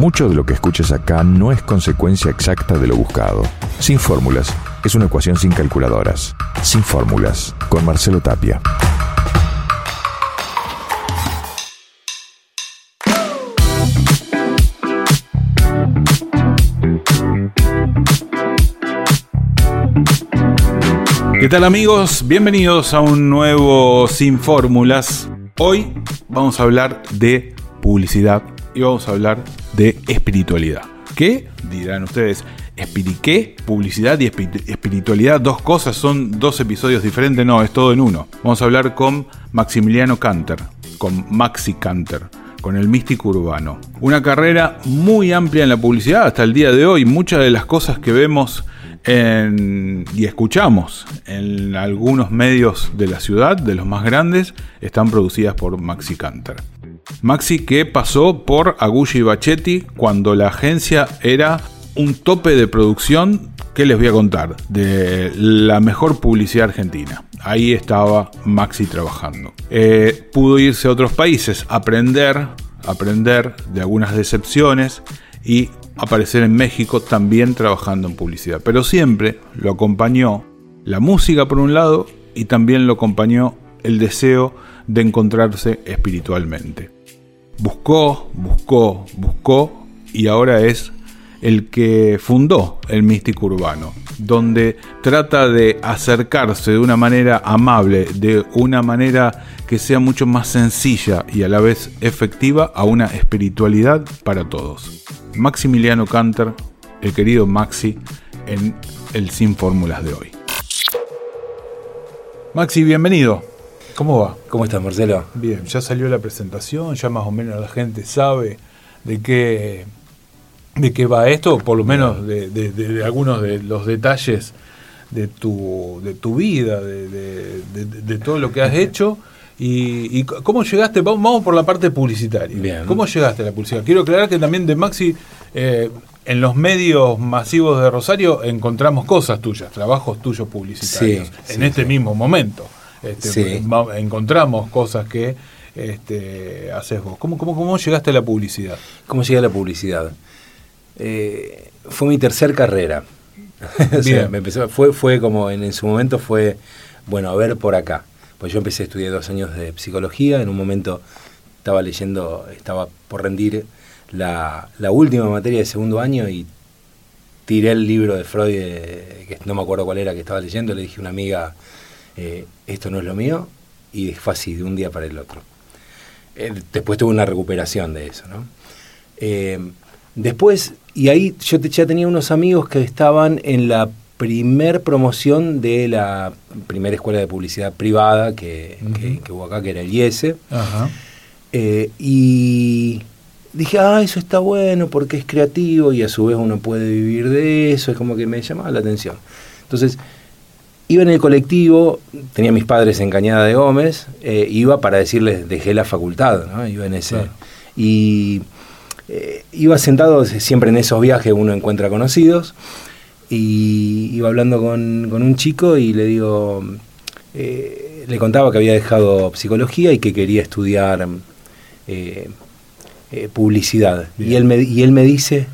Mucho de lo que escuches acá no es consecuencia exacta de lo buscado. Sin fórmulas, es una ecuación sin calculadoras. Sin fórmulas, con Marcelo Tapia. ¿Qué tal amigos? Bienvenidos a un nuevo Sin Fórmulas. Hoy vamos a hablar de publicidad y vamos a hablar de espiritualidad. ¿Qué? Dirán ustedes. ¿Qué? Publicidad y espiritualidad, dos cosas, son dos episodios diferentes, no, es todo en uno. Vamos a hablar con Maximiliano Canter, con Maxi Canter, con el místico urbano. Una carrera muy amplia en la publicidad hasta el día de hoy. Muchas de las cosas que vemos y escuchamos en algunos medios de la ciudad, de los más grandes, están producidas por Maxi Canter. Maxi que pasó por Agulli y Bachetti cuando la agencia era un tope de producción que les voy a contar de la mejor publicidad argentina. Ahí estaba Maxi trabajando. Eh, pudo irse a otros países, aprender, aprender de algunas decepciones y aparecer en México también trabajando en publicidad. Pero siempre lo acompañó la música por un lado y también lo acompañó el deseo de encontrarse espiritualmente. Buscó, buscó, buscó y ahora es el que fundó el místico urbano, donde trata de acercarse de una manera amable, de una manera que sea mucho más sencilla y a la vez efectiva a una espiritualidad para todos. Maximiliano Canter, el querido Maxi, en el Sin Fórmulas de hoy. Maxi, bienvenido. ¿Cómo va? ¿Cómo estás, Marcelo? Bien, ya salió la presentación, ya más o menos la gente sabe de qué, de qué va esto, por lo menos de, algunos de los detalles de tu, de tu vida, de, todo lo que has hecho. Y, cómo llegaste? Vamos por la parte publicitaria. ¿Cómo llegaste a la publicidad? Quiero aclarar que también de Maxi, eh, en los medios masivos de Rosario, encontramos cosas tuyas, trabajos tuyos publicitarios, en este mismo momento. Este, encontramos cosas que este, haces vos. ¿Cómo, cómo, ¿Cómo llegaste a la publicidad? ¿Cómo llegué a la publicidad? Eh, fue mi tercer carrera. me empezó, fue, fue como en, en su momento fue, bueno, a ver por acá pues yo empecé a estudiar dos años de psicología, en un momento estaba leyendo, estaba por rendir la, última materia de segundo año y tiré el libro de Freud, eh, que no me acuerdo cuál era que estaba leyendo, le dije a una amiga, eh, esto no es lo mío, y fue así, de un día para el otro. Eh, después tuve una recuperación de eso, ¿no? después, y ahí yo ya tenía unos amigos que estaban en la primer promoción de la primera escuela de publicidad privada que, hubo acá, que era el IES. Eh, y dije, ah, eso está bueno porque es creativo y a su vez uno puede vivir de eso, es como que me llamaba la atención. Entonces, iba en el colectivo, tenía mis padres en Cañada de Gómez, eh, iba para decirles, dejé la facultad, ¿no? iba en ese. Y eh, iba sentado, siempre en esos viajes uno encuentra conocidos, y iba hablando con, un chico y le digo, eh, le contaba que había dejado psicología y que quería estudiar publicidad. Y él, me, y él me dice,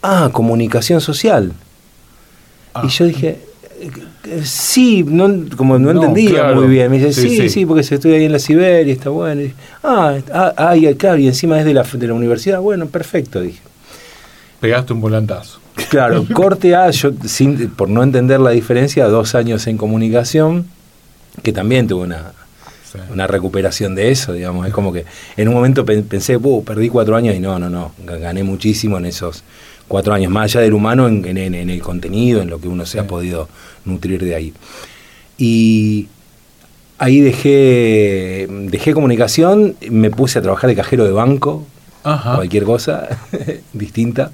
ah, comunicación social. Y yo dije, sí, no, como no, entendía muy bien. Me dice, sí, sí, porque se estudia ahí en la Siberia, está bueno. ah, ah, ah claro, y encima es de la, de la universidad. Bueno, perfecto, dije. Pegaste un volantazo. Claro, corte A, yo sin, por no entender la diferencia, dos años en comunicación, que también tuve una, una recuperación de eso, digamos. Es como que en un momento pensé, perdí cuatro años y no, no, no, gané muchísimo en esos cuatro años, más allá del humano, en, el contenido, en lo que uno se ha podido nutrir de ahí. Y ahí dejé, dejé comunicación, me puse a trabajar de cajero de banco, cualquier cosa distinta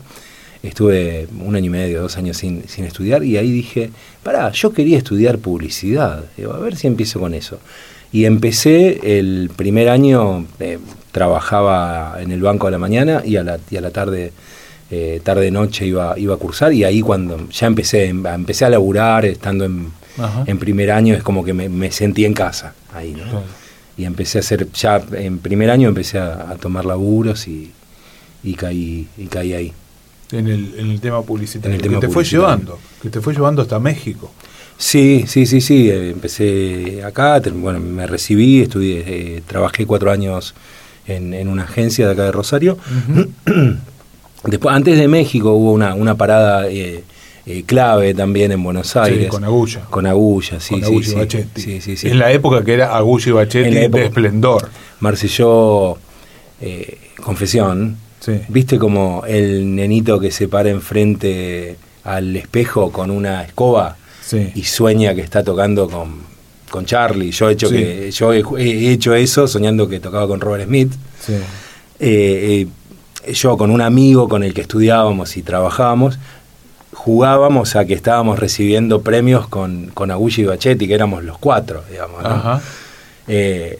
estuve un año y medio, dos años sin, estudiar y ahí dije, pará, yo quería estudiar publicidad, a ver si empiezo con eso. Y empecé el primer año, eh, trabajaba en el banco a la mañana y a la, y a la tarde, eh, tarde noche iba, iba a cursar y ahí cuando ya empecé, empecé a laburar, estando en, en primer año, es como que me, sentí en casa ahí, ¿no? Y empecé a hacer, ya en primer año empecé a, a tomar laburos y, y caí, y caí ahí. En el, en el tema publicitario. que te fue llevando, que te fue llevando hasta México. Sí, sí, sí, sí. Eh, empecé acá, bueno, me recibí, estudié, eh, trabajé cuatro años en, una agencia de acá de Rosario. Después, antes de México hubo una, una parada eh, clave también en Buenos Aires. con Agulla. Con Agulla, sí, con sí, sí, sí, sí, En la época que era Agulla y Bachetti de esplendor. Marcelló, confesión, ¿viste como el nenito que se para enfrente al espejo con una escoba? y sueña que está tocando con, con Charlie. Yo he hecho que yo he, hecho eso soñando que tocaba con Robert Smith. Eh, eh, yo con un amigo con el que estudiábamos y trabajábamos, jugábamos a que estábamos recibiendo premios con, con y Bachetti, que éramos los cuatro, digamos. Eh,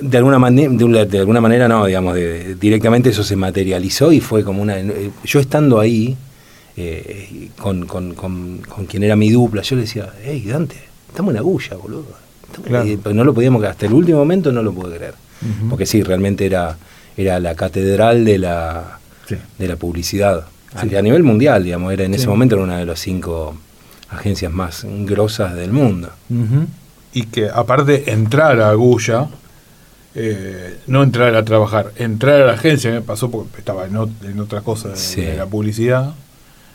de alguna manera, de, alguna manera no, digamos, directamente eso se materializó y fue como una. Yo estando ahí, eh, con, con, con, quien era mi dupla, yo le decía, hey Dante, estamos en Agulla, boludo. no lo podíamos, hasta el último momento no lo pude creer. Porque sí, realmente era, era la catedral de la, de la publicidad. A, nivel mundial, digamos, era en ese momento era una de las cinco agencias más grosas del mundo. Y que aparte entrar a Agulla, eh, no entrar a trabajar, entrar a la agencia, me pasó porque estaba en, otra cosa de la publicidad,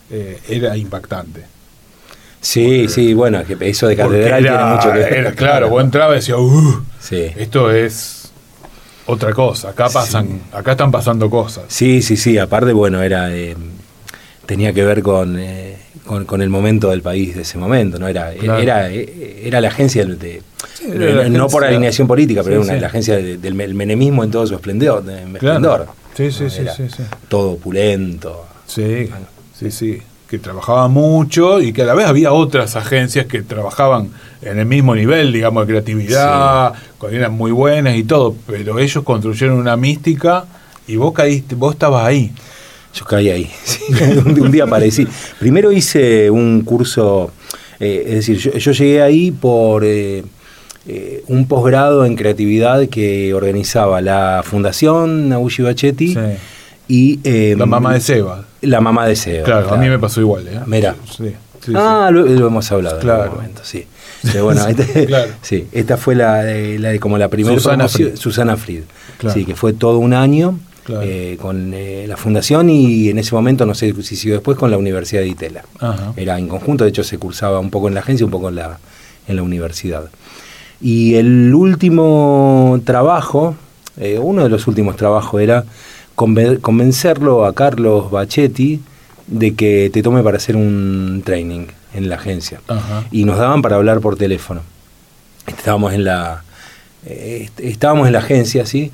eh, era impactante. Sí, sí, bueno, eso de catedral tiene mucho que ver. claro, vos entrabas y decías, uh, esto es otra cosa, acá pasan, acá están pasando cosas. Sí, sí, sí, aparte, bueno, era eh, tenía que ver eh, con, con, el momento del país de ese momento, ¿no? Era, era, era la agencia de, no por alineación política, pero era la agencia del menemismo en todo su esplendor. esplendor Sí, sí, sí, sí, Todo opulento. Sí. Sí, sí, que trabajaba mucho y que a la vez había otras agencias que trabajaban en el mismo nivel, digamos, de creatividad, que eran muy buenas y todo, pero ellos construyeron una mística y vos caíste, vos estabas ahí. Yo caí ahí, un, día aparecí. Primero hice un curso, eh, es decir, yo, llegué ahí por eh, eh, un posgrado en creatividad que organizaba la Fundación Nabushi Bachetti y... la mamá de Seba. La mamá de Seba. Claro, a mí me pasó igual. ¿eh? Mira. ah, Lo, hemos hablado claro. en algún momento, sí. bueno, este, sí, esta fue la, de, como la primera Susana Fried. Susana Fried. Sí, que fue todo un año eh, con eh, la fundación y en ese momento, no sé si siguió después, con la Universidad de Itela. Era en conjunto, de hecho se cursaba un poco en la agencia, un poco en la, en la universidad. Y el último trabajo, eh, uno de los últimos trabajos era convencerlo a Carlos Bachetti de que te tome para hacer un training en la agencia. Y nos daban para hablar por teléfono. Estábamos en la, eh, estábamos en la agencia, ¿sí?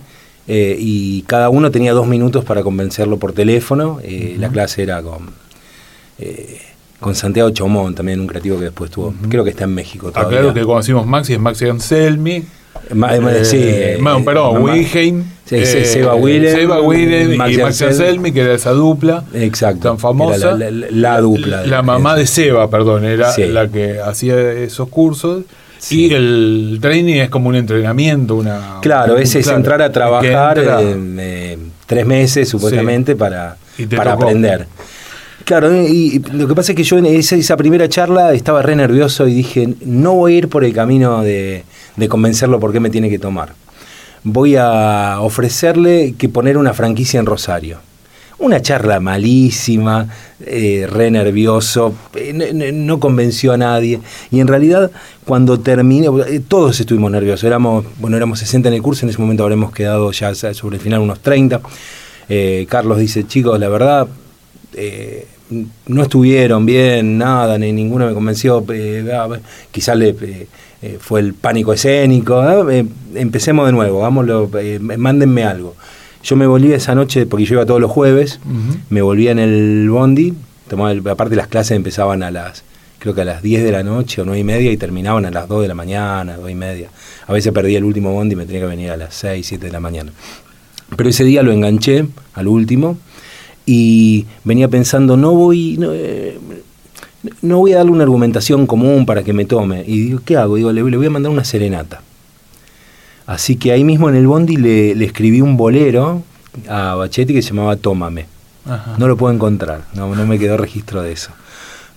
Eh, y cada uno tenía dos minutos para convencerlo por teléfono. Eh, la clase era con, con Santiago Chomón, también un creativo que después tuvo, creo que está en México ah, todavía. claro que conocimos Maxi, es Maxi Anselmi. Sí, perdón, Wilhelm. Seba Willem, Seba Willem y Max Anselmi, que era esa dupla Exacto, tan famosa. La, dupla. La, mamá de Seba, perdón, era la que hacía esos cursos. Y el training es como un entrenamiento, una... Claro, ese es entrar a trabajar eh, tres meses supuestamente para, para aprender. Claro, y lo que pasa es que yo en esa, primera charla estaba re nervioso y dije, no voy a ir por el camino de, de convencerlo por qué me tiene que tomar voy a ofrecerle que poner una franquicia en Rosario. Una charla malísima, eh, re nervioso, eh, no, convenció a nadie. Y en realidad, cuando terminé, eh, todos estuvimos nerviosos. Éramos, bueno, éramos 60 en el curso, en ese momento habremos quedado ya sobre el final unos 30. Carlos dice, chicos, la verdad, no estuvieron bien, nada, ni ninguno me convenció. quizás le eh, fue el pánico escénico. Eh, empecemos de nuevo, vámonos, eh, mándenme algo. Yo me volví esa noche, porque yo iba todos los jueves, me volví en el bondi, tomaba aparte las clases empezaban a las, creo que a las 10 de la noche o 9 y media y terminaban a las 2 de la mañana, 2 y media. A veces perdía el último bondi y me tenía que venir a las 6, 7 de la mañana. Pero ese día lo enganché al último y venía pensando, no voy, no voy a darle una argumentación común para que me tome. Y digo, ¿qué hago? Digo, le, voy a mandar una serenata. Así que ahí mismo en el bondi le, escribí un bolero a Bachetti que se llamaba Tómame. No lo puedo encontrar, no, no me quedó registro de eso.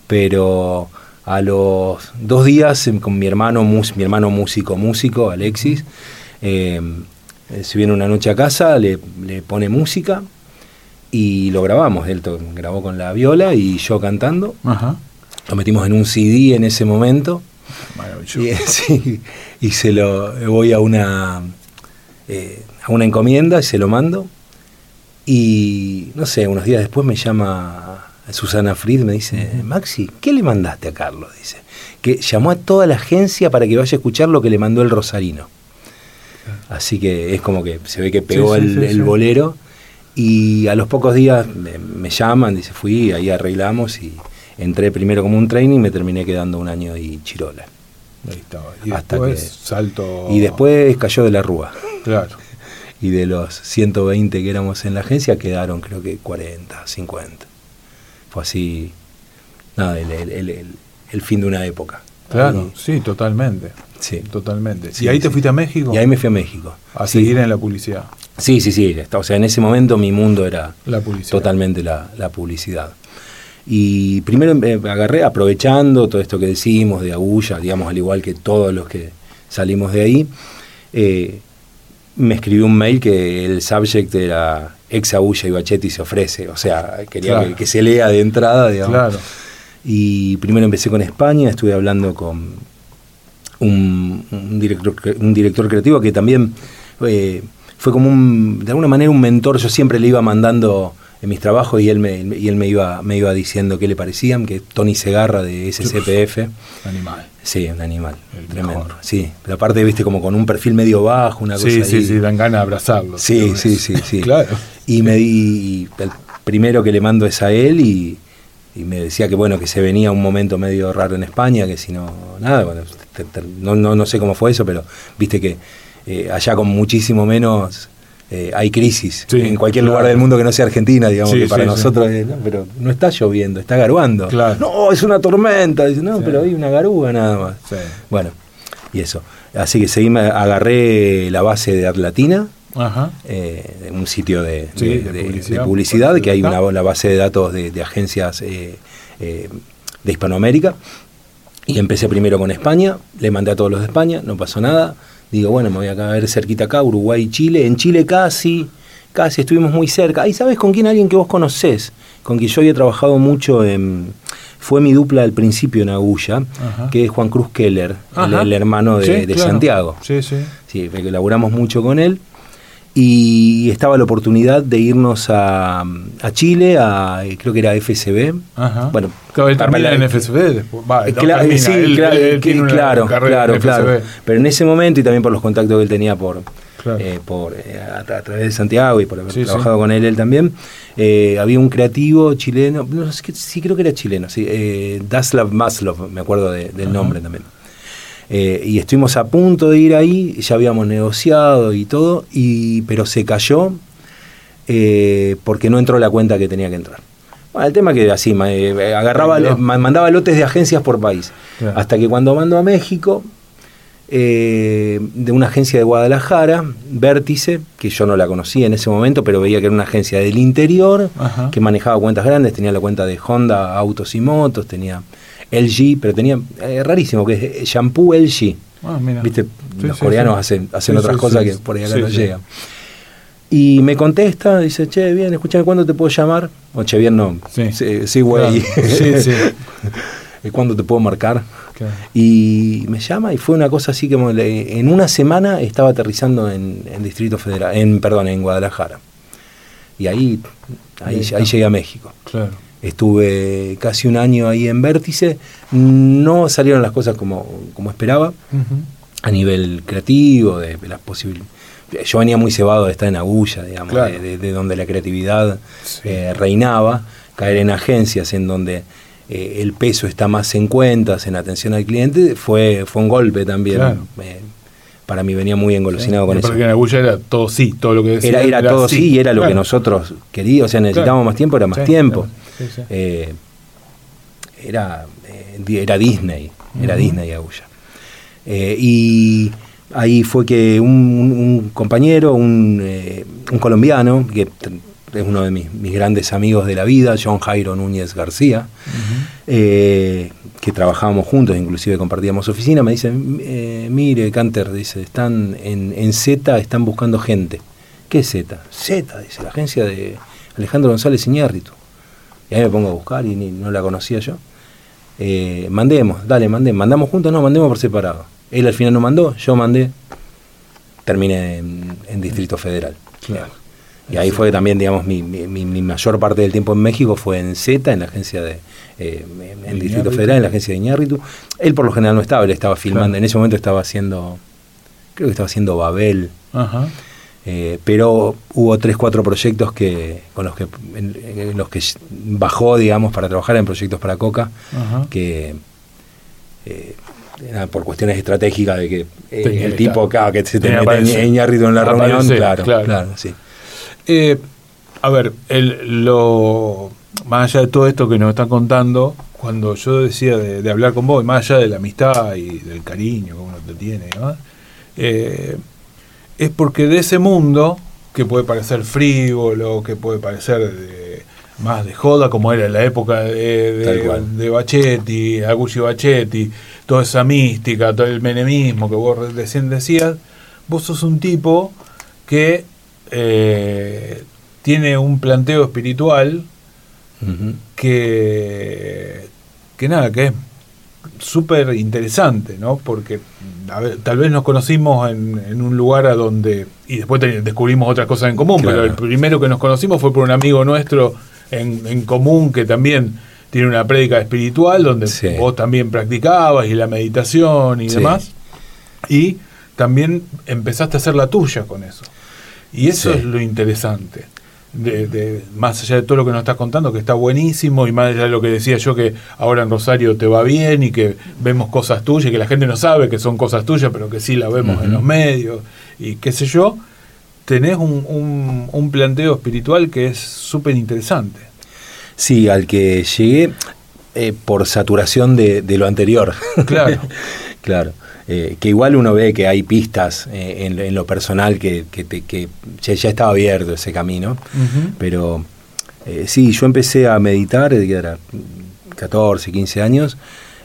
Pero a los dos días em, con mi hermano, mi hermano músico, músico, Alexis, eh, se viene una noche a casa, le, pone música y lo grabamos. Él grabó con la viola y yo cantando. Lo metimos en un CD en ese momento. Y, y se lo voy a una, eh, a una encomienda y se lo mando. Y no sé, unos días después me llama Susana Fried, me dice, Maxi, ¿qué le mandaste a Carlos? Dice, que llamó a toda la agencia para que vaya a escuchar lo que le mandó el Rosarino. Así que es como que se ve que pegó el, bolero. Y a los pocos días me, llaman, dice, fui, ahí arreglamos y entré primero como un training y me terminé quedando un año y chirola. Ahí estaba. Y después salto. Y después cayó de la rúa. Claro. Y de los 120 que éramos en la agencia quedaron creo que 40, 50. Fue así, nada, el, fin de una época. Claro, sí, totalmente. Sí. Totalmente. ¿Y ahí te fuiste a México? Y ahí me fui a México. A seguir en la publicidad. Sí, sí, sí. O sea, en ese momento mi mundo era la totalmente la, publicidad. Y primero agarré, aprovechando todo esto que decimos de Agulla, digamos, al igual que todos los que salimos de ahí, eh, me escribió un mail que el subject era ex Agulla y Bachetti se ofrece. O sea, quería que, se lea de entrada, digamos. Claro. Y primero empecé con España, estuve hablando con un, director, un director creativo que también eh, fue como un, de alguna manera un mentor. Yo siempre le iba mandando en mis trabajos y él me, y él me iba, me iba diciendo qué le parecían, que Tony Segarra de SCPF. animal. Sí, un animal. tremendo. Sí, pero aparte, viste, como con un perfil medio bajo, una cosa Sí, sí, sí, dan ganas de abrazarlo. Sí, sí, sí, sí. claro. Y me di, el primero que le mando es a él y, me decía que bueno, que se venía un momento medio raro en España, que si no, nada, bueno, no, no, no sé cómo fue eso, pero viste que eh, allá con muchísimo menos eh, hay crisis en cualquier lugar del mundo que no sea Argentina, digamos, que para nosotros no, pero no está lloviendo, está garuando. No, es una tormenta, dice, no, pero hay una garúa nada más. Bueno, y eso. Así que seguí, agarré la base de Atlatina, eh, un sitio de, publicidad, que hay una la base de datos de, agencias eh, de Hispanoamérica. Y empecé primero con España, le mandé a todos los de España, no pasó nada digo, bueno, me voy a ver cerquita acá, Uruguay, Chile. En Chile casi, casi estuvimos muy cerca. Ahí sabes con quién, alguien que vos conocés, con quien yo había trabajado mucho en... Fue mi dupla al principio en Agulla, que es Juan Cruz Keller, el, hermano de, Santiago. Sí, sí. Sí, que laburamos mucho con él y estaba la oportunidad de irnos a, a Chile, a creo que era FSB. Ajá. Bueno, claro, él termina en FSB después. Va, sí, claro, claro, claro, Pero en ese momento y también por los contactos que él tenía por, eh, por eh, a, través de Santiago y por haber trabajado con él él también, eh, había un creativo chileno, no, sí creo que era chileno, sí, eh, Daslav Maslov, me acuerdo del nombre también. Eh, y estuvimos a punto de ir ahí, ya habíamos negociado y todo, y, pero se cayó eh, porque no entró la cuenta que tenía que entrar. Bueno, el tema que así, eh, agarraba, mandaba lotes de agencias por país. Hasta que cuando mandó a México, de una agencia de Guadalajara, Vértice, que yo no la conocía en ese momento, pero veía que era una agencia del interior, que manejaba cuentas grandes, tenía la cuenta de Honda, Autos y Motos, tenía LG, pero tenía, eh, rarísimo, que es eh, shampoo LG. Ah, ¿Viste? Los coreanos hacen, hacen otras cosas que por ahí acá no llegan. Y me contesta, dice, che, bien, escúchame, ¿cuándo te puedo llamar? O che, bien, no. Sí, güey. Sí, sí. ¿Cuándo te puedo marcar? Y me llama y fue una cosa así como en una semana estaba aterrizando en, Distrito Federal, en perdón, en Guadalajara. Y ahí, ahí, ahí llegué a México. Claro. Estuve casi un año ahí en Vértice. No salieron las cosas como, como esperaba, a nivel creativo, de, las posibilidades. Yo venía muy cebado de estar en Agulla, digamos, de, donde la creatividad eh, reinaba, caer en agencias en donde eh, el peso está más en cuentas, en atención al cliente, fue, fue un golpe también. para mí venía muy engolosinado con eso. Porque en Agulla era todo sí, todo lo que decía. Era, era, todo sí, y era lo que nosotros queríamos, o sea, necesitábamos más tiempo, era más tiempo. Eh, era, eh, era Disney, era Disney Agulla. Eh, y ahí fue que un, compañero, un, colombiano, que es uno de mis, grandes amigos de la vida, John Jairo Núñez García, que trabajábamos juntos, inclusive compartíamos oficina, me dice, mire, Canter, dice, están en, en Z, están buscando gente. ¿Qué es Z? Z, dice, la agencia de Alejandro González Iñárritu. Y ahí me pongo a buscar y no la conocía yo. Eh, mandemos, dale, mandemos. ¿Mandamos juntos? No, mandemos por separado. Él al final no mandó, yo mandé. Terminé en, Distrito Federal. Y ahí fue también, digamos, mi, mayor parte del tiempo en México fue en Z, en la agencia de. Eh, en Distrito Federal, en la agencia de Iñárritu. Él por lo general no estaba, él estaba filmando. En ese momento estaba haciendo. Creo que estaba haciendo Babel. Ajá. Eh, pero hubo tres, cuatro proyectos que, con los que, en, los que bajó, digamos, para trabajar en proyectos para Coca, que eh, por cuestiones estratégicas de que eh, el tipo acá que se tenía Iñárritu en la reunión, claro, claro, sí. a ver, el, lo, más allá de todo esto que nos están contando, cuando yo decía de, hablar con vos, más allá de la amistad y del cariño que uno te tiene, ¿no? Es porque de ese mundo, que puede parecer frívolo, que puede parecer más de joda, como era en la época de, de, de Bachetti, Bachetti, toda esa mística, todo el menemismo que vos recién decías, vos sos un tipo que eh, tiene un planteo espiritual que, que nada, que es súper interesante, ¿no? Porque tal vez nos conocimos en, un lugar a donde, y después descubrimos otras cosas en común, pero el primero que nos conocimos fue por un amigo nuestro en, común que también tiene una prédica espiritual, donde vos también practicabas y la meditación y demás, y también empezaste a hacer la tuya con eso. Y eso es lo interesante de, más allá de todo lo que nos estás contando, que está buenísimo, y más allá de lo que decía yo, que ahora en Rosario te va bien y que vemos cosas tuyas, y que la gente no sabe que son cosas tuyas, pero que sí la vemos en los medios, y qué sé yo, tenés un, un, planteo espiritual que es súper interesante. Sí, al que llegué eh, por saturación de, de, lo anterior. Claro. claro. Eh, que igual uno ve que hay pistas eh, en, lo personal que, que, ya, estaba abierto ese camino, pero eh, sí, yo empecé a meditar, que era 14, 15 años,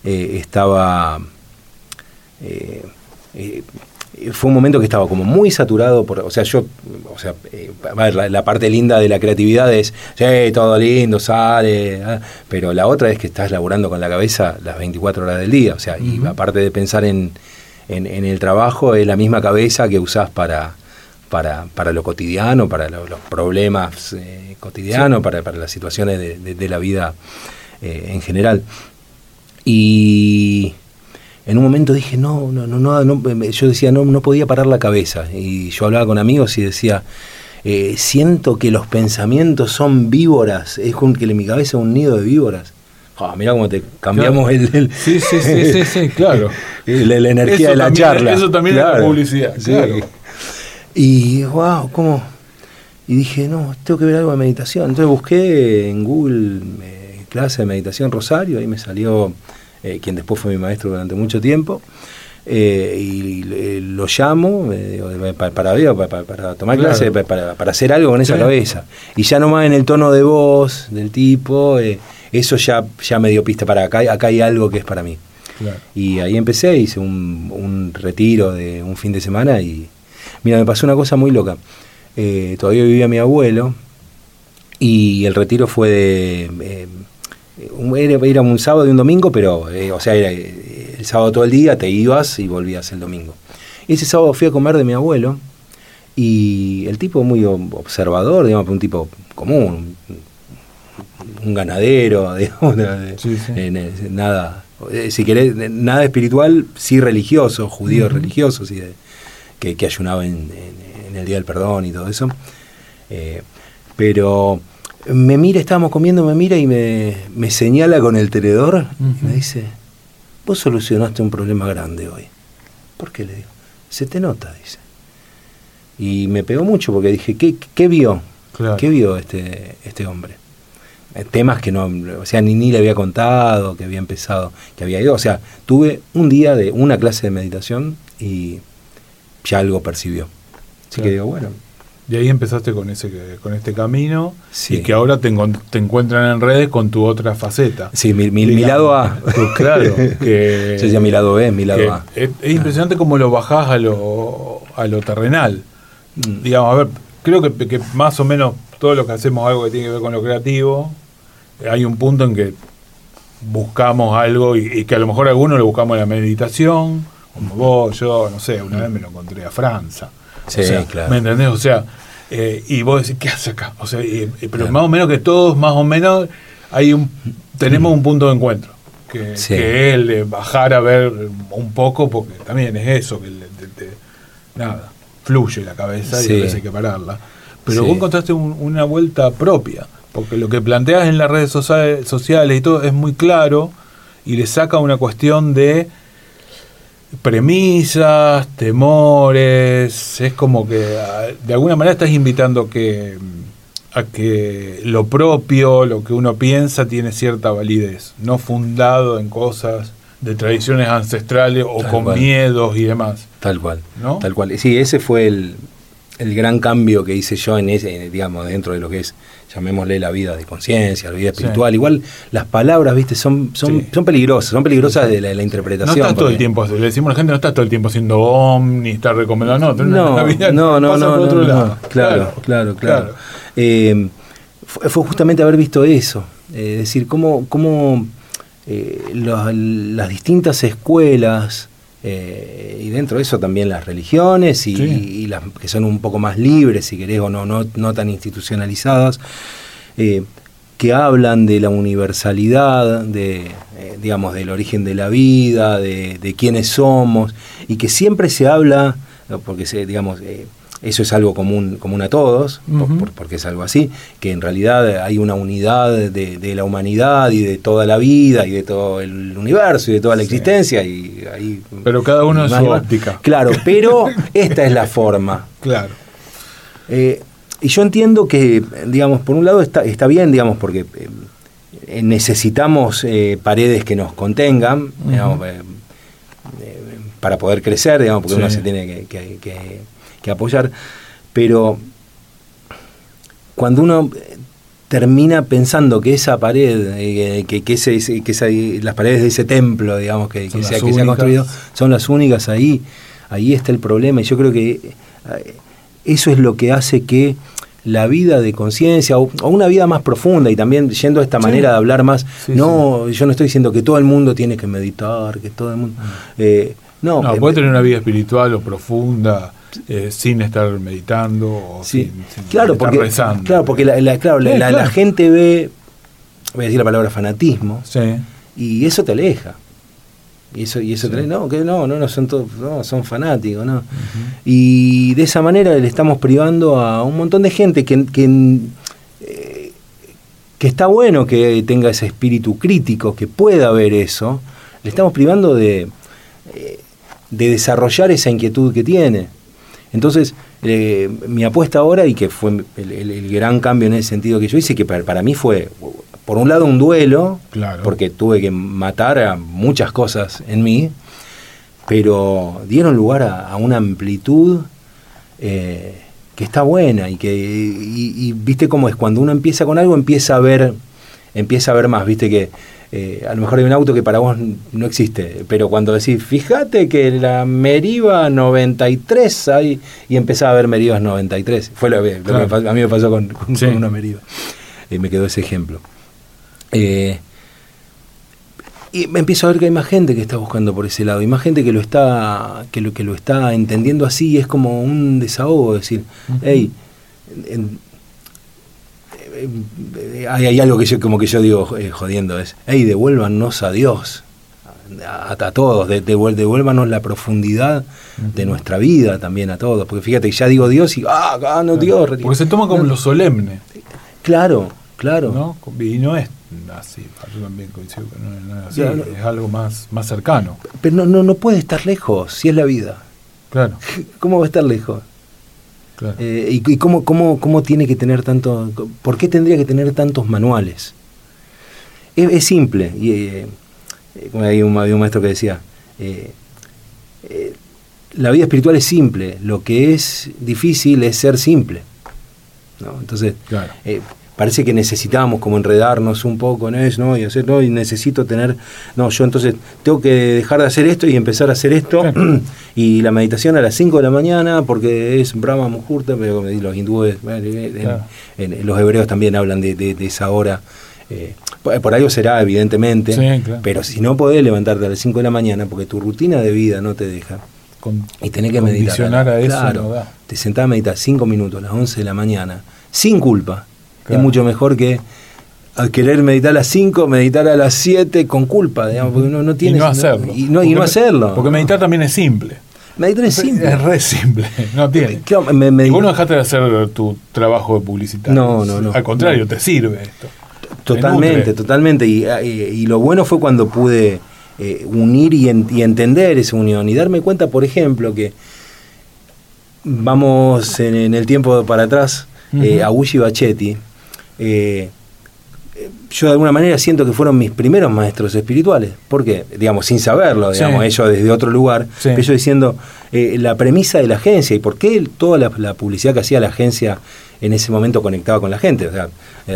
estaba... fue un momento que estaba como muy saturado por, o sea, yo, o sea, la, parte linda de la creatividad es, sí, todo lindo, sale, ah", pero la otra es que estás laburando con la cabeza las 24 horas del día, o sea, y aparte de pensar en, en, el trabajo es la misma cabeza que usás para, para, para lo cotidiano, para los problemas eh, cotidianos, para, para, las situaciones de, la vida eh, en general. Y en un momento dije, no, no, no, no, yo decía, no, no podía parar la cabeza. Y yo hablaba con amigos y decía, eh, siento que los pensamientos son víboras, es como que en mi cabeza es un nido de víboras. Ah, mirá cómo te cambiamos el, Sí, sí, sí, sí, claro. la, energía de la charla. Eso también es la publicidad, claro. Y, wow, ¿cómo? Y dije, no, tengo que ver algo de meditación. Entonces busqué en Google eh, clase de meditación Rosario, ahí me salió eh, quien después fue mi maestro durante mucho tiempo. Eh, y lo llamo para, para, para, tomar clase, para, hacer algo con esa cabeza. Y ya nomás en el tono de voz del tipo, eso ya, ya me dio pista para acá, acá hay algo que es para mí. Y ahí empecé, hice un, retiro de un fin de semana y mira, me pasó una cosa muy loca. Eh, todavía vivía mi abuelo y el retiro fue de... Eh, era, un sábado y un domingo, pero, eh, o sea, era el sábado todo el día, te ibas y volvías el domingo. Y ese sábado fui a comer de mi abuelo y el tipo muy observador, digamos, un tipo común, un ganadero, digamos, nada, eh, si querés, nada espiritual, sí religioso, judío religioso, sí, que, que, ayunaba en, el Día del Perdón y todo eso. Eh, pero me mira, estábamos comiendo, me mira y me, me señala con el tenedor y me dice, vos solucionaste un problema grande hoy. ¿Por qué le digo? Se te nota, dice. Y me pegó mucho porque dije, ¿qué, qué vio? ¿Qué vio este, este hombre? Eh, temas que no, o sea, ni, ni le había contado, que había empezado, que había ido. O sea, tuve un día de una clase de meditación y ya algo percibió. Así que digo, bueno. Y ahí empezaste con ese con este camino y que ahora te, te, encuentran en redes con tu otra faceta. Sí, mi, mi, lado A. claro. Que, Yo decía mi lado B, mi lado A. Es, impresionante cómo lo bajás a lo, a lo terrenal. Mm. Digamos, a ver, creo que, que más o menos todo lo que hacemos algo que tiene que ver con lo creativo, hay un punto en que buscamos algo y, que a lo mejor a algunos le buscamos la meditación, como vos, yo, no sé, una vez me lo encontré a Franza. Sí, claro. ¿Me entendés? O sea, eh, y vos decís, ¿qué hace acá? O sea, pero más o menos que todos, más o menos, hay un tenemos un punto de encuentro. Que, es el de bajar a ver un poco, porque también es eso, que nada, fluye la cabeza y a veces hay que pararla. Pero vos encontraste una vuelta propia. Porque lo que planteas en las redes sociales y todo es muy claro y le saca una cuestión de premisas, temores, es como que de alguna manera estás invitando que, a que lo propio, lo que uno piensa tiene cierta validez, no fundado en cosas de tradiciones ancestrales o con miedos y demás. Tal cual, ¿no? Tal cual. Sí, ese fue el, el gran cambio que hice yo en ese, digamos, dentro de lo que es, llamémosle la vida de conciencia, la vida espiritual. Igual las palabras, viste, son, son, son peligrosas, son peligrosas de la, interpretación. No estás todo el tiempo, le decimos a la gente, no estás todo el tiempo haciendo om, ni estar recomendando, no, no, vida no, no, no, otro lado. Claro, claro, claro. Eh, fue, justamente haber visto eso, eh, es decir, cómo, cómo eh, las distintas escuelas, eh, y dentro de eso también las religiones y, las que son un poco más libres, si querés, o no, no, tan institucionalizadas, eh, que hablan de la universalidad, de, eh, digamos, del origen de la vida, de, de, quiénes somos, y que siempre se habla, porque se, digamos, eso es algo común, común a todos, porque es algo así, que en realidad hay una unidad de, la humanidad y de toda la vida y de todo el universo y de toda la existencia. Y ahí, pero cada uno en su óptica. Claro, pero esta es la forma. Claro. Eh, y yo entiendo que, digamos, por un lado está, está bien, digamos, porque eh, necesitamos eh, paredes que nos contengan, para poder crecer, digamos, porque uno se tiene que que apoyar, pero cuando uno termina pensando que esa pared, eh, que, que, ese, que las paredes de ese templo, digamos, que, se, ha construido, son las únicas ahí, ahí está el problema. Y yo creo que eh, eso es lo que hace que la vida de conciencia o, una vida más profunda y también yendo a esta manera de hablar más, no, yo no estoy diciendo que todo el mundo tiene que meditar, que todo el mundo... Eh, no, no puede tener una vida espiritual o profunda eh, sin estar meditando o sin, claro, estar porque, rezando. Claro, porque la, claro, la, gente ve, voy a decir la palabra fanatismo, y eso te aleja. Y eso, y eso te no, que no, no, no son todos, no, son fanáticos, ¿no? Y de esa manera le estamos privando a un montón de gente que, que, eh, que está bueno que tenga ese espíritu crítico, que pueda ver eso, le estamos privando de, eh, de desarrollar esa inquietud que tiene. Entonces, eh, mi apuesta ahora, y que fue el, gran cambio en ese sentido que yo hice, que para, mí fue, por un lado, un duelo, porque tuve que matar a muchas cosas en mí, pero dieron lugar a, una amplitud eh, que está buena y que, y, viste cómo es, cuando uno empieza con algo, empieza a ver, empieza a ver más, viste que eh, a lo mejor hay un auto que para vos no existe, pero cuando decís, fíjate que la Meriva 93 hay, y empezaba a ver Merivas 93, fue lo, que a mí me pasó con, una Meriva, y me quedó ese ejemplo. Eh, y me empiezo a ver que hay más gente que está buscando por ese lado, y más gente que lo está, que lo, que lo está entendiendo así, es como un desahogo, decir, hey, eh, hay, algo que yo como que yo digo eh, jodiendo es, hey, devuélvanos a Dios, a, todos, de, devuélvanos la profundidad de nuestra vida también a todos, porque fíjate, ya digo Dios y, ah, ah no Dios. Porque se toma como lo solemne. Claro, claro. Y no es así, yo también coincido que no, es así, es algo más, más cercano. Pero no, no, no puede estar lejos, si es la vida. Claro. ¿Cómo va a estar lejos? Eh, y, cómo, cómo, cómo, tiene que tener tanto, por qué tendría que tener tantos manuales? Es, simple. Y, eh, hay, un, maestro que decía, eh, la vida espiritual es simple, lo que es difícil es ser simple. ¿no? Entonces, eh, parece que necesitábamos como enredarnos un poco en eso, ¿no? Y hacer, no, y necesito tener, no, yo entonces tengo que dejar de hacer esto y empezar a hacer esto, y la meditación a las 5 de la mañana, porque es Brahma Muhurta, pero los hindúes, en, los hebreos también hablan de, esa hora. Eh, por algo será, evidentemente, pero si no podés levantarte a las 5 de la mañana, porque tu rutina de vida no te deja, y tenés que meditar. A eso claro, te sentás a meditar 5 minutos a las 11 de la mañana, sin culpa. Es mucho mejor que al querer meditar a las 5, meditar a las 7 con culpa, digamos, porque uno no tiene... Y no hacerlo. Y no, y no hacerlo. Porque meditar también es simple. Meditar es simple. Es re simple, no tiene. y vos no dejaste de hacer tu trabajo de publicitario. No, no, no. Al contrario, te sirve esto. Totalmente, totalmente. Y, lo bueno fue cuando pude eh, unir y, entender esa unión y darme cuenta, por ejemplo, que vamos en, el tiempo para atrás, eh, a Ushi Bachetti, eh, yo de alguna manera siento que fueron mis primeros maestros espirituales. ¿Por qué? Digamos, sin saberlo, digamos, ellos desde otro lugar. Ellos diciendo la premisa de la agencia y por qué toda la, publicidad que hacía la agencia en ese momento conectaba con la gente. O sea,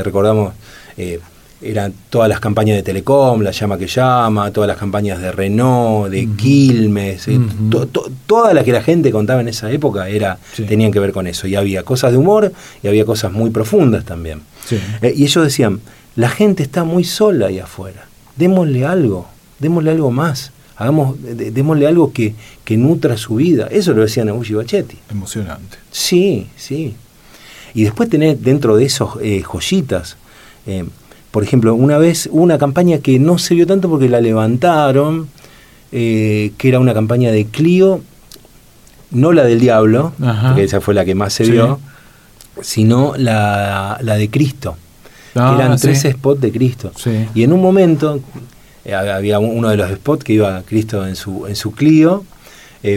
recordamos eh, eran todas las campañas de Telecom, la llama que llama, todas las campañas de Renault, de Quilmes, eh, todas las que la gente contaba en esa época era, tenían que ver con eso. Y había cosas de humor y había cosas muy profundas también. Eh, y ellos decían, la gente está muy sola ahí afuera, démosle algo, démosle algo más. Hagamos, démosle algo que, que nutra su vida. Eso lo decían a Uchi Bachetti. Emocionante. Sí, sí. Y después tener dentro de esos joyitas, eh, por ejemplo, una vez hubo una campaña que no se vio tanto porque la levantaron, eh, que era una campaña de Clio, no la del diablo, porque esa fue la que más se vio, sino la, de Cristo. Ah, eran tres spots de Cristo. Y en un momento eh, había uno de los spots que iba Cristo en su, en su Clio.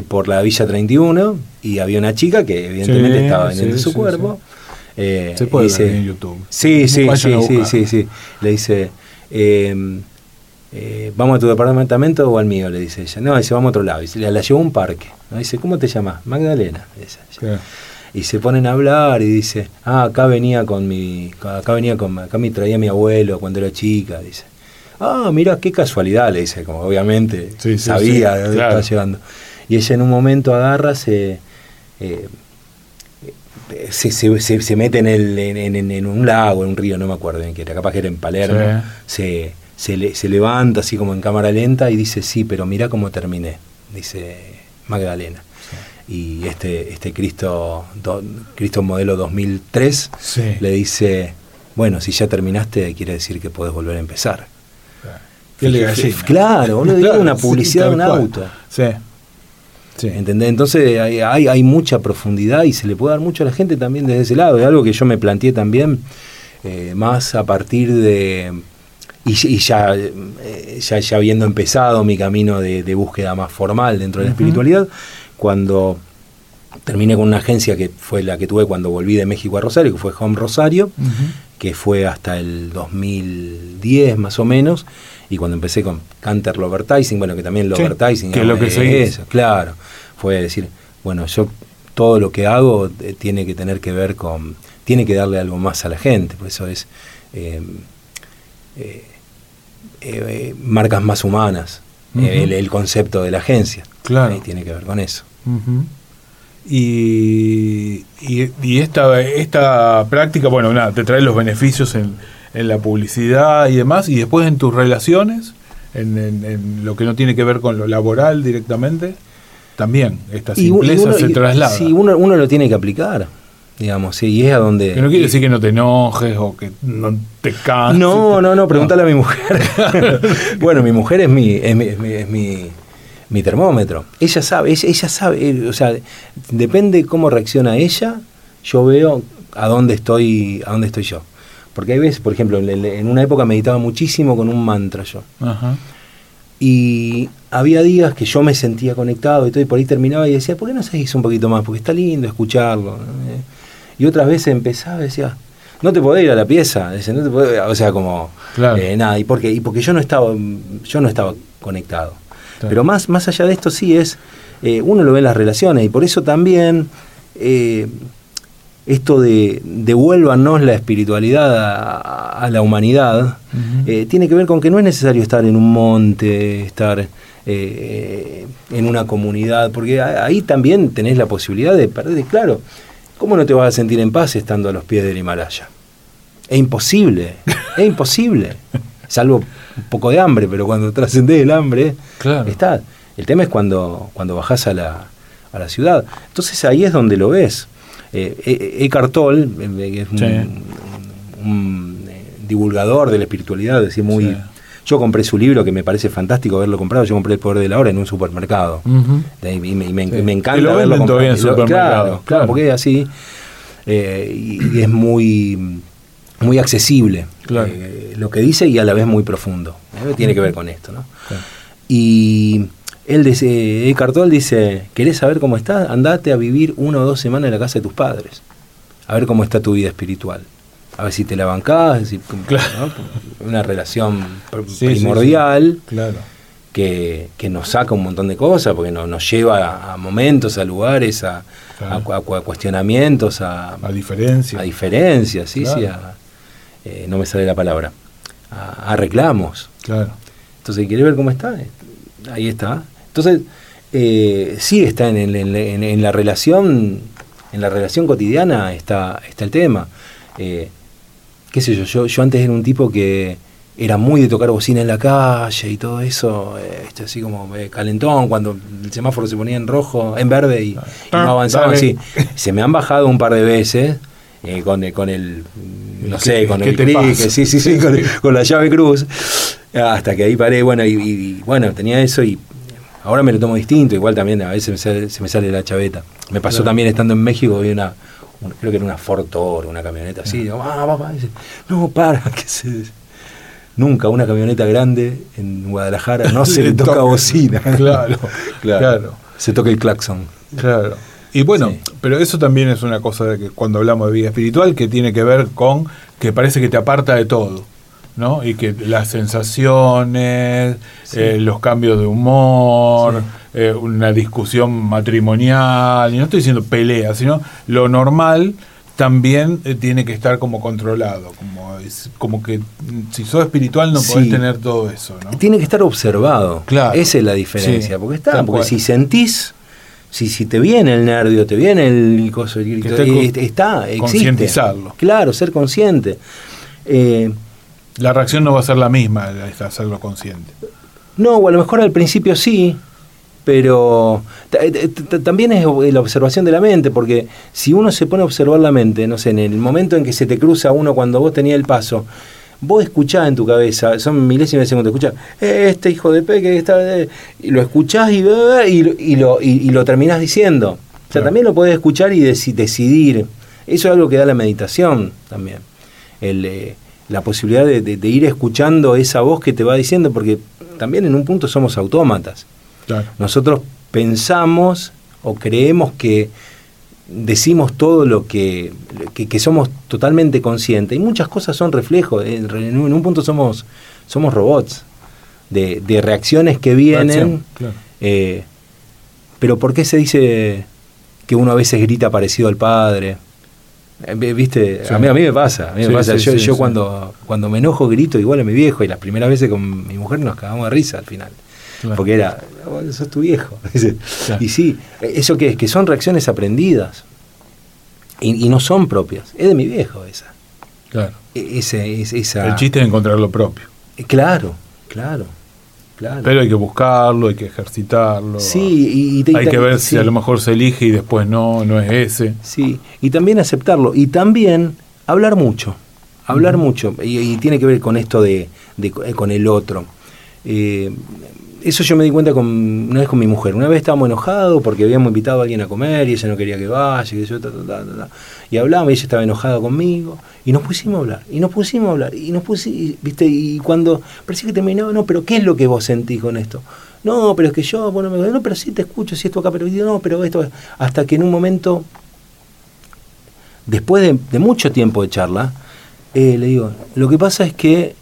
por la Villa 31 y había una chica que evidentemente estaba vendiendo su cuerpo eh, Se puede ver en YouTube. Sí, sí, sí, sí, sí, Le dice, em, eh, ¿vamos a tu departamento o al mío? Le dice ella. No, dice, vamos a otro lado. Y la, la llevó a un parque. Dice, ¿cómo te llamas? Magdalena. Y se ponen a hablar y dice, ah, acá venía con mi, acá venía con, acá me traía mi abuelo cuando era chica, dice. Ah, mira, qué casualidad, le dice, como obviamente sabía de dónde estaba llegando. Y ella en un momento agarra, se, eh, se, se, se, mete en, el, en, un lago, en un río, no me acuerdo en qué era, capaz que era en Palermo, se, se, levanta así como en cámara lenta y dice, sí, pero mira cómo terminé, dice Magdalena. Y este, este Cristo, Cristo modelo 2003 le dice, bueno, si ya terminaste, quiere decir que puedes volver a empezar. Claro, uno diría una publicidad de un auto. Sí. Entonces hay, hay, mucha profundidad y se le puede dar mucho a la gente también desde ese lado. Es algo que yo me planteé también eh, más a partir de... Y, ya, eh, ya, ya, habiendo empezado mi camino de, búsqueda más formal dentro de la espiritualidad, cuando terminé con una agencia que fue la que tuve cuando volví de México a Rosario, que fue Home Rosario, que fue hasta el 2010 más o menos, y cuando empecé con Canter Lovertising, bueno, que también Lovertising que es lo que se eso, claro, fue decir, bueno, yo todo lo que hago eh, tiene que tener que ver con, tiene que darle algo más a la gente, por eso es eh, eh, marcas más humanas, el, concepto de la agencia, claro. tiene que ver con eso. Y, y, esta, esta práctica, bueno, nada, te trae los beneficios en, en la publicidad y demás, y después en tus relaciones, en, lo que no tiene que ver con lo laboral directamente, también esta simpleza se traslada. Sí, uno, uno lo tiene que aplicar digamos, sí, y es a donde... Que no quiere decir que no te enojes o que no te canses. No, no, no, pregúntale a mi mujer. bueno, mi mujer es mi, es mi, es mi, mi termómetro. Ella sabe, ella, sabe, eh, o sea, depende cómo reacciona ella, yo veo a dónde estoy, a dónde estoy yo. Porque hay veces, por ejemplo, en una época meditaba muchísimo con un mantra yo. Y había días que yo me sentía conectado y todo, y por ahí terminaba y decía, ¿por qué no seguís un poquito más? Porque está lindo escucharlo. Y otras veces empezaba y decía, no te podés ir a la pieza, no te o sea, como eh, nada, y porque, y porque yo no estaba, yo no estaba conectado. Pero más, más allá de esto sí es eh, uno lo ve en las relaciones y por eso también eh, esto de devuélvanos la espiritualidad a, la humanidad tiene que ver con que no es necesario estar en un monte, estar en una comunidad, porque ahí también tenés la posibilidad de perder, claro, ¿cómo no te vas a sentir en paz estando a los pies del Himalaya? Es imposible, es imposible, salvo un poco de hambre, pero cuando trascendés el hambre, claro. está. El tema es cuando, cuando bajás a la, a la ciudad. Entonces ahí es donde lo ves. Eh, eh Eckhart Tolle, eh, que es un, eh, divulgador de la espiritualidad, decir, muy... Yo compré su libro, que me parece fantástico haberlo comprado. Yo compré El Poder de la Hora en un supermercado. y, me, encanta lo verlo comprado. En claro, claro, porque es así. y, es muy muy accesible lo que dice y a la vez muy profundo. Tiene que ver con esto. ¿no? Y él dice, Eckhart Tolle dice, ¿querés saber cómo estás? Andate a vivir una o dos semanas en la casa de tus padres. A ver cómo está tu vida espiritual. A ver si te la bancás, una relación primordial Claro. Que, nos saca un montón de cosas, porque nos, lleva a, momentos, a lugares, a, cuestionamientos, a, a diferencias. A diferencias, sí, sí, eh, no me sale la palabra, a, reclamos. Claro. Entonces, ¿querés ver cómo está? Ahí está. Entonces, eh, sí está en, en, la relación, en la relación cotidiana está, está el tema. Eh, qué sé yo, yo, yo antes era un tipo que era muy de tocar bocina en la calle y todo eso, eh, así como calentón, cuando el semáforo se ponía en rojo, en verde y, no ah, avanzaba así. Se me han bajado un par de veces con, con el, no sé, con el clic, sí, sí, sí, con, la llave cruz, hasta que ahí paré, bueno, y bueno, tenía eso y Ahora me lo tomo distinto, igual también a veces se me sale la chaveta. Me pasó también estando en México, vi una, creo que era una Ford Toro, una camioneta así, digo, ah, papá, dice, no, para, que se... Nunca una camioneta grande en Guadalajara no se le toca bocina. Claro, claro, Se toca el claxon. Claro. Y bueno, pero eso también es una cosa de que cuando hablamos de vida espiritual que tiene que ver con que parece que te aparta de todo. ¿no? Y que las sensaciones, eh, los cambios de humor, eh, una discusión matrimonial, y no estoy diciendo pelea, sino lo normal también eh, tiene que estar como controlado, como, como que mm, si sos espiritual no podés tener todo eso, ¿no? Tiene que estar observado, claro. esa es la diferencia, porque está, porque si sentís si, si te viene el nervio, te viene el coso, está, existe. Concientizarlo. Claro, ser consciente. Eh, la reacción no va a ser la misma al hacerlo consciente. No, o a lo mejor al principio sí, pero también es la observación de la mente, porque si uno se pone a observar la mente, no sé, en el momento en que se te cruza uno cuando vos tenías el paso, vos escuchás en tu cabeza, son milésimas de segundo, escuchás, este hijo de pe que está, y lo escuchás y, y, lo, y, lo terminás diciendo. O sea, también lo podés escuchar y decidir. Eso es algo que da la meditación también. El, eh, la posibilidad de, ir escuchando esa voz que te va diciendo, porque también en un punto somos autómatas. Nosotros pensamos o creemos que decimos todo lo que, que, somos totalmente conscientes y muchas cosas son reflejos, en, un punto somos, somos robots de, de reacciones que vienen, eh, pero ¿por qué se dice que uno a veces grita parecido al padre? Eh, ¿Viste? A, mí, a mí me pasa. A mí me pasa. yo yo cuando, cuando me enojo grito igual a mi viejo y las primeras veces con mi mujer nos cagamos de risa al final. Porque era, oh, eso es tu viejo. y sí, eso que es, que son reacciones aprendidas y, no son propias. Es de mi viejo esa. Claro. E, ese, esa... El chiste es encontrar lo propio. Eh, claro, claro. Pero hay que buscarlo, hay que ejercitarlo. Sí, y, hay que ver si a lo mejor se elige y después no, no es ese. Sí, y también aceptarlo. Y también hablar mucho. Hablar mucho. Y, tiene que ver con esto de, de con el otro. Eh, eso yo me di cuenta con, una vez con mi mujer. Una vez estábamos enojados porque habíamos invitado a alguien a comer y ella no quería que vaya. Y, yo, y hablábamos y ella estaba enojada conmigo. Y nos pusimos a hablar. Y nos pusimos a hablar. Y nos pusimos, ¿viste? Y cuando parecía que terminaba, no, pero ¿qué es lo que vos sentís con esto? No, pero es que yo, bueno, me no, pero sí te escucho, si esto acá, pero no, pero esto. Hasta que en un momento, después de, mucho tiempo de charla, eh, le digo, lo que pasa es que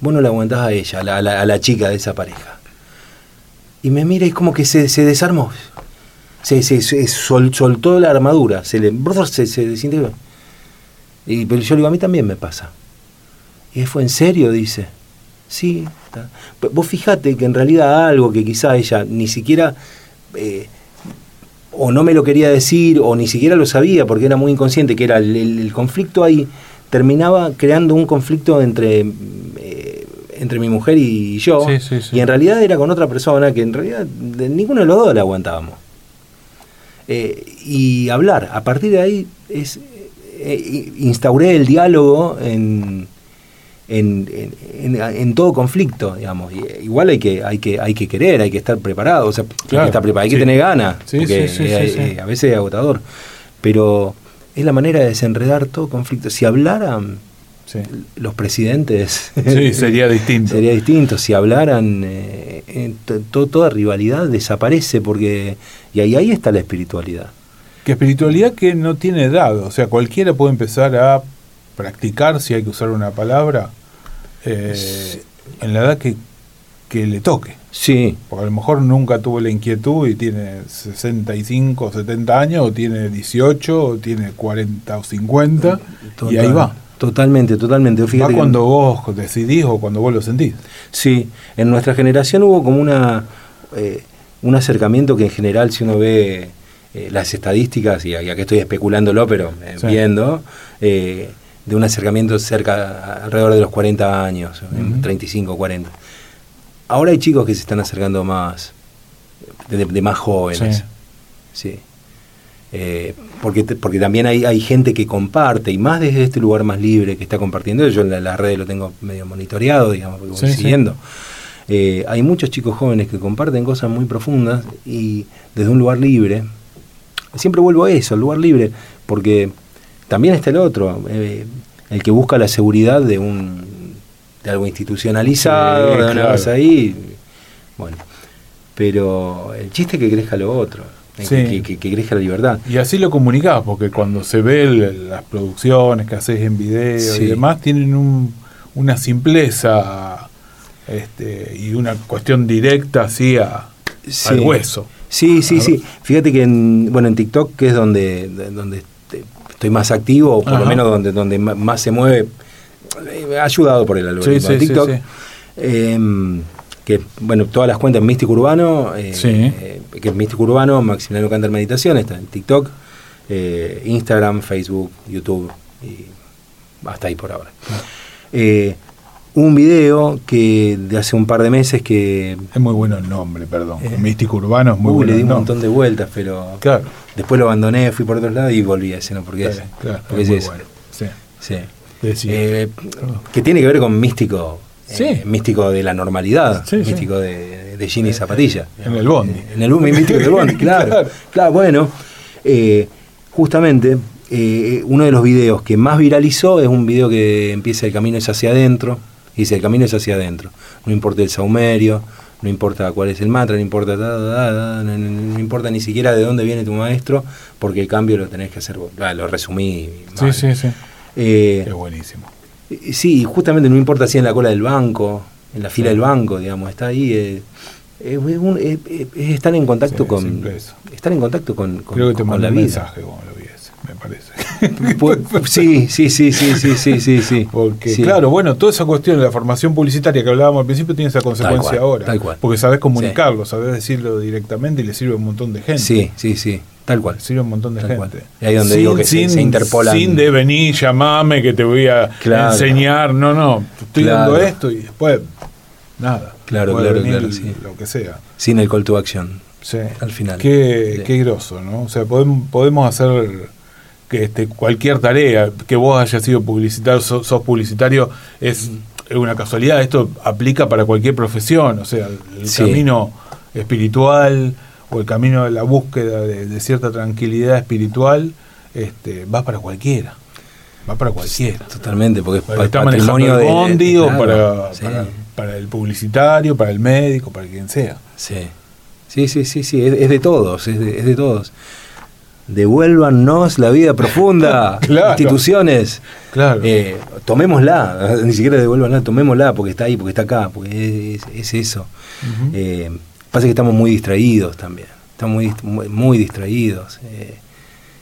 vos no la aguantás a ella, a la chica de esa pareja y me mira y como que se, se desarmó. Se, se, se soltó la armadura, se le se, se desintegró. Y pero yo le digo, a mí también me pasa. Y fue en serio, dice. Sí. Vos fijate que en realidad algo que quizá ella ni siquiera eh, o no me lo quería decir o ni siquiera lo sabía porque era muy inconsciente, que era el, conflicto ahí, terminaba creando un conflicto entre, entre mi mujer y yo. Y en realidad era con otra persona que en realidad ninguno de los dos la aguantábamos. Eh, y hablar, a partir de ahí es instauré el diálogo en, en, en, todo conflicto, digamos. Igual hay que, hay que, hay que querer, hay que estar preparado, o sea, hay que estar preparado, hay que tener ganas, porque a veces es agotador. Pero es la manera de desenredar todo conflicto. Si hablaran los presidentes, sería distinto. sería distinto. Si hablaran, eh, toda rivalidad desaparece porque y ahí, ahí está la espiritualidad. Que espiritualidad que no tiene edad, o sea, cualquiera puede empezar a practicar, si hay que usar una palabra, eh, en la edad que, le toque. Sí. Porque a lo mejor nunca tuvo la inquietud y tiene 65 70 años, o tiene 18, o tiene 40 o 50, y ahí va. Totalmente, totalmente. va cuando vos decidís o cuando vos lo sentís. Sí, en nuestra generación hubo como una eh, un acercamiento que en general si uno ve eh, las estadísticas, y aquí estoy especulándolo, pero viendo, de un acercamiento cerca, alrededor de los 40 años, 35, 40. Ahora hay chicos que se están acercando más, de, más jóvenes. Sí. Eh, porque, porque también hay, hay gente que comparte, y más desde este lugar más libre que está compartiendo, yo en las redes lo tengo medio monitoreado, digamos, porque voy siguiendo. Eh, hay muchos chicos jóvenes que comparten cosas muy profundas y desde un lugar libre. Siempre vuelvo a eso, el lugar libre, porque también está el otro, eh, el que busca la seguridad de un de algo institucionalizado, de una cosa ahí. Bueno, pero el chiste es que crezca lo otro. Que, que, crezca la libertad. Y así lo comunicás, porque cuando se ve las producciones que haces en video y demás, tienen un, una simpleza este, y una cuestión directa así al hueso. Sí, sí, sí. Fíjate que en, bueno, en TikTok, que es donde, donde estoy más activo, o por lo menos donde, donde más se mueve, eh, ayudado por el algoritmo de TikTok. Em, que bueno, todas las cuentas Místico Urbano, eh, eh, que es Místico Urbano, Maximiliano Cantar Meditación, está en TikTok, Instagram, Facebook, YouTube y hasta ahí por ahora. un video que de hace un par de meses que... Es muy bueno el nombre, perdón. Místico Urbano es muy uh, bueno. Le di un montón de vueltas, pero... Claro Después lo abandoné, fui por otro lado y volví a ese, ¿no? Porque es, porque es, eso. Sí. sí. Eh, que tiene que ver con místico, eh, místico de la normalidad, místico de, de jean y zapatilla. En el bondi. En el místico del bondi, claro. claro. bueno, eh, justamente uno de los videos que más viralizó es un video que empieza el camino es hacia adentro, y dice el camino es hacia adentro, no importa el saumerio, no importa cuál es el mantra, no importa, no, importa ni siquiera de dónde viene tu maestro, porque el cambio lo tenés que hacer vos. Ah, lo resumí. Sí, sí, sí. Eh, es buenísimo. Sí, justamente no importa si en la cola del banco, en la fila del banco, digamos, está ahí. Eh, es, estar en contacto con. Estar en contacto con, con, Creo que te con la un vida. mensaje, como lo viese, me parece. sí, sí, sí, sí, sí, sí, sí, sí. Porque, claro, bueno, toda esa cuestión de la formación publicitaria que hablábamos al principio tiene esa consecuencia ahora. Tal cual. Porque sabes comunicarlo, sabes decirlo directamente y le sirve a un montón de gente. Sí, sí, sí. Tal cual. Sirve un montón de gente. Y ahí donde digo que sin, se, interpolan. Sin de venir, llamame, que te voy a enseñar. No, no. Estoy dando esto y después. Nada. Claro, claro, claro. Sí. Lo que sea. Sin el call to action. Sí. Al final. Qué, qué groso, ¿no? O sea, podemos, podemos hacer que este, cualquier tarea, que vos hayas sido publicitario, sos, publicitario, es una casualidad, esto aplica para cualquier profesión, o sea, el camino espiritual o el camino de la búsqueda de, cierta tranquilidad espiritual, este, va para cualquiera. Va para cualquiera. Totalmente, porque para es patrimonio de, bondi, o para, para, el publicitario, para el médico, para quien sea. Sí, sí, sí, sí, sí es, de todos, es de, es de todos devuélvanos la vida profunda, instituciones. Claro. Eh, tomémosla, ni siquiera devuélvanla, tomémosla porque está ahí, porque está acá, porque es, eso. Eh, pasa que estamos muy distraídos también. estamos muy, muy, distraídos. Eh,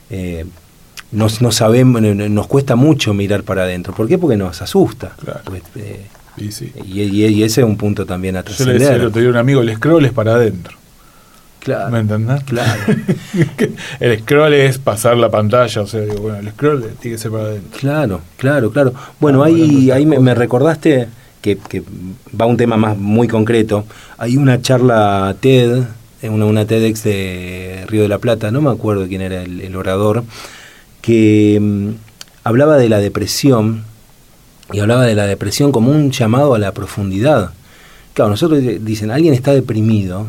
eh, no, sabemos, nos cuesta mucho mirar para adentro. ¿Por qué? Porque nos asusta. Pues, eh, y, ese es un punto también a trascender. Yo le decía el un amigo, el scroll es para adentro. Claro. ¿Me entendés? Claro. el scroll es pasar la pantalla, o sea, bueno, el scroll tiene que ser para adentro. Claro, claro, claro. Bueno, ahí, ahí me, recordaste que, va un tema más muy concreto. Hay una charla TED, una, una TEDx de Río de la Plata, no me acuerdo quién era el, orador, que mm, hablaba de la depresión y hablaba de la depresión como un llamado a la profundidad. Claro, nosotros dicen, alguien está deprimido,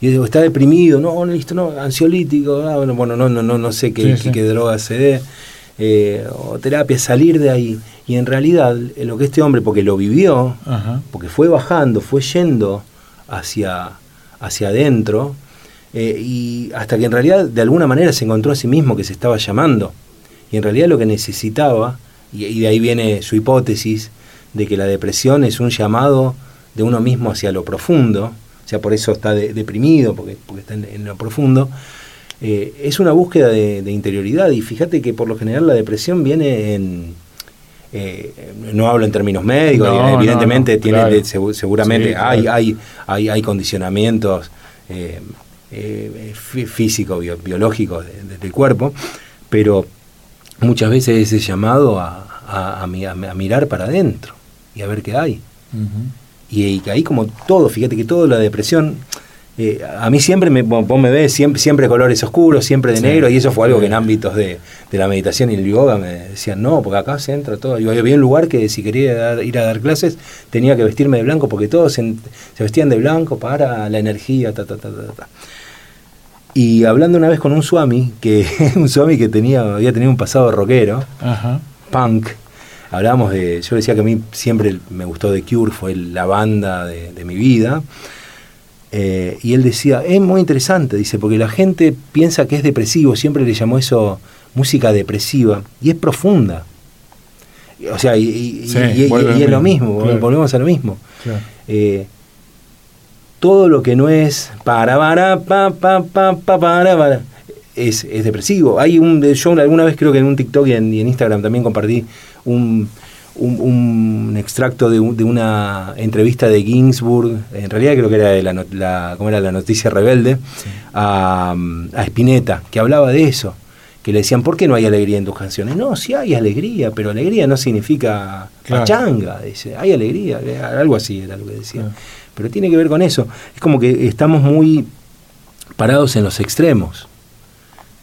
y digo, está deprimido, no, listo, no, ansiolítico, ah, bueno, bueno, no, no, no, no sé qué, qué, droga se dé, eh, o terapia, salir de ahí. Y en realidad, lo que este hombre, porque lo vivió, porque fue bajando, fue yendo hacia, hacia adentro, eh, y hasta que en realidad de alguna manera se encontró a sí mismo que se estaba llamando. Y en realidad lo que necesitaba y, de ahí viene su hipótesis de que la depresión es un llamado de uno mismo hacia lo profundo, o sea, por eso está deprimido, porque, porque está en, lo profundo, eh, es una búsqueda de, interioridad. Y fíjate que por lo general la depresión viene en... Eh, no hablo en términos médicos, evidentemente tiene seguramente hay, hay, hay, hay condicionamientos eh, físicos, biológicos del cuerpo, pero muchas veces ese llamado a, a, mirar para adentro y a ver qué hay. Y, ahí como todo, fíjate que todo la depresión, eh, a mí siempre, me, vos me ves, siempre, siempre colores oscuros, siempre de negro, y eso fue algo que en ámbitos de, la meditación y el yoga me decían, no, porque acá se entra todo. Yo había un lugar que si quería ir a dar clases tenía que vestirme de blanco porque todos se, vestían de blanco para la energía, ta, ta, ta, ta, ta. Y hablando una vez con un swami, que un swami que tenía, había tenido un pasado rockero, punk, hablábamos de, yo decía que a mí siempre me gustó The Cure, fue la banda de, mi vida, eh, y él decía, es muy interesante, dice, porque la gente piensa que es depresivo, siempre le llamó eso música depresiva, y es profunda. O sea, y, es lo mismo, volvemos a lo mismo. Eh, todo lo que no es para, para, pa, pa, pa, pa, para, para, es, es, depresivo. Hay un, yo alguna vez creo que en un TikTok y en, Instagram también compartí un, un, extracto de, de, una entrevista de Ginsburg, en realidad creo que era de la, la ¿cómo era? la noticia rebelde, a, a Spinetta, que hablaba de eso que le decían, ¿por qué no hay alegría en tus canciones? No, sí hay alegría, pero alegría no significa changa dice, hay alegría, algo así era lo que decía pero tiene que ver con eso. Es como que estamos muy parados en los extremos.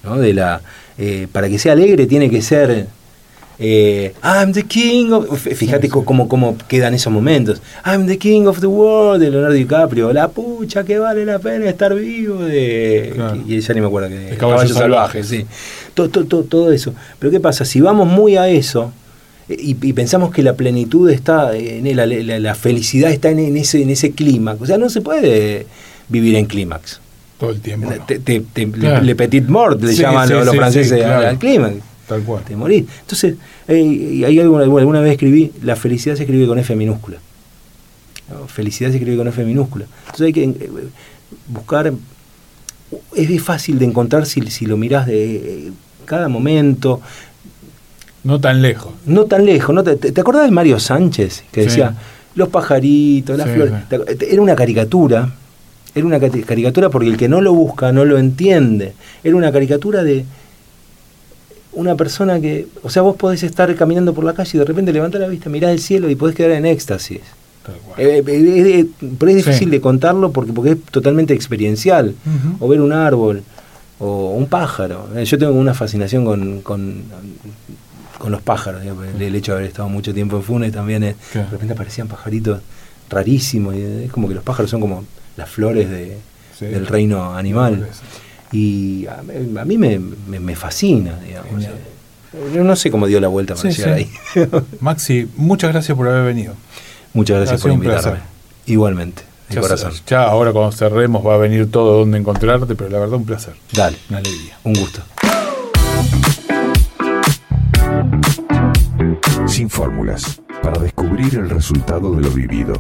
¿No? De la, eh, para que sea alegre tiene que ser eh, I'm the king of... Fíjate Cómo, cómo quedan esos momentos. I'm the king of the world de Leonardo DiCaprio. La pucha que vale la pena estar vivo de... Y ya ni me acuerdo que... caballo, salvaje, sí. Todo, todo, todo, eso. Pero ¿qué pasa? Si vamos muy a eso, y, pensamos que la plenitud está, en la, la, felicidad está en, ese, en ese clímax. O sea, no se puede vivir en clímax. Todo el tiempo. le, petit mort le llaman los, franceses al clímax. Tal cual. Te morís. Entonces, eh, hay alguna, alguna vez escribí, la felicidad se escribe con F minúscula. Felicidad se escribe con F minúscula. Entonces hay que eh, buscar, es fácil de encontrar si, si lo mirás de eh, cada momento, no tan lejos. No tan lejos. ¿no? ¿Te, te acordás de Mario Sánchez? Que decía, los pajaritos, las flores. Era una caricatura. Era una caricatura porque el que no lo busca no lo entiende. Era una caricatura de una persona que. O sea, vos podés estar caminando por la calle y de repente levantás la vista, mirás el cielo y podés quedar en éxtasis. Eh, eh, eh, pero es difícil de contarlo porque, porque es totalmente experiencial. O ver un árbol o un pájaro. Yo tengo una fascinación con con los pájaros. El, hecho de haber estado mucho tiempo en Funes también, es, de repente aparecían pajaritos rarísimos. Y es como que los pájaros son como las flores de, del reino animal. Y a, mí me, me, fascina, digamos. Yo no sé cómo dio la vuelta para llegar ahí. Maxi, muchas gracias por haber venido. Muchas gracias por invitarme. Igualmente. De corazón. Ya ahora cuando cerremos va a venir todo donde encontrarte, pero la verdad un placer. Dale. Una alegría. Un gusto. sin fórmulas, para descubrir el resultado de lo vivido.